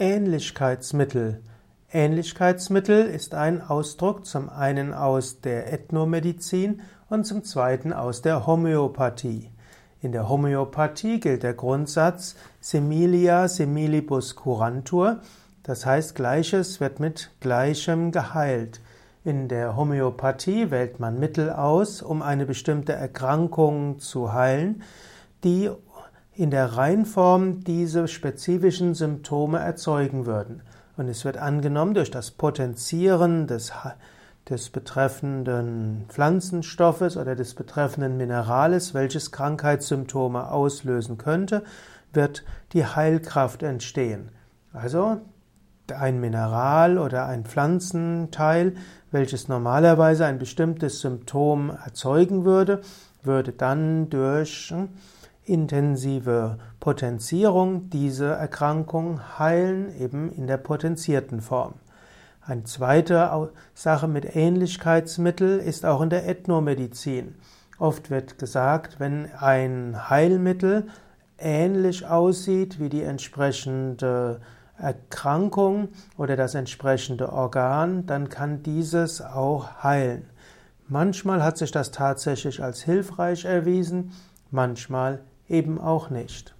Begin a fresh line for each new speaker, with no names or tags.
Ähnlichkeitsmittel. Ähnlichkeitsmittel ist ein Ausdruck zum einen aus der Ethnomedizin und zum zweiten aus der Homöopathie. In der Homöopathie gilt der Grundsatz similia similibus curantur, das heißt Gleiches wird mit Gleichem geheilt. In der Homöopathie wählt man Mittel aus, um eine bestimmte Erkrankung zu heilen, die in der Reinform diese spezifischen Symptome erzeugen würden. Und es wird angenommen, durch das Potenzieren des, des betreffenden Pflanzenstoffes oder des betreffenden Minerales, welches Krankheitssymptome auslösen könnte, wird die Heilkraft entstehen. Also ein Mineral oder ein Pflanzenteil, welches normalerweise ein bestimmtes Symptom erzeugen würde, würde dann durch intensive Potenzierung diese Erkrankung heilen, eben in der potenzierten Form. Eine zweite Sache mit Ähnlichkeitsmittel ist auch in der Ethnomedizin. Oft wird gesagt, wenn ein Heilmittel ähnlich aussieht wie die entsprechende Erkrankung oder das entsprechende Organ, dann kann dieses auch heilen. Manchmal hat sich das tatsächlich als hilfreich erwiesen, manchmal eben auch nicht.